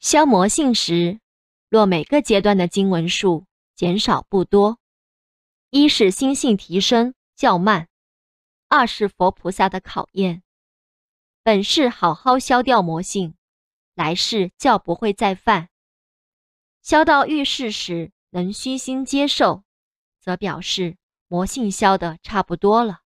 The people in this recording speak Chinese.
消魔性时若每个阶段的经文数减少不多。一是心性提升较慢。二是佛菩萨的考验。本是好好消掉魔性来世较不会再犯。消到遇事时能虚心接受则表示魔性消得差不多了。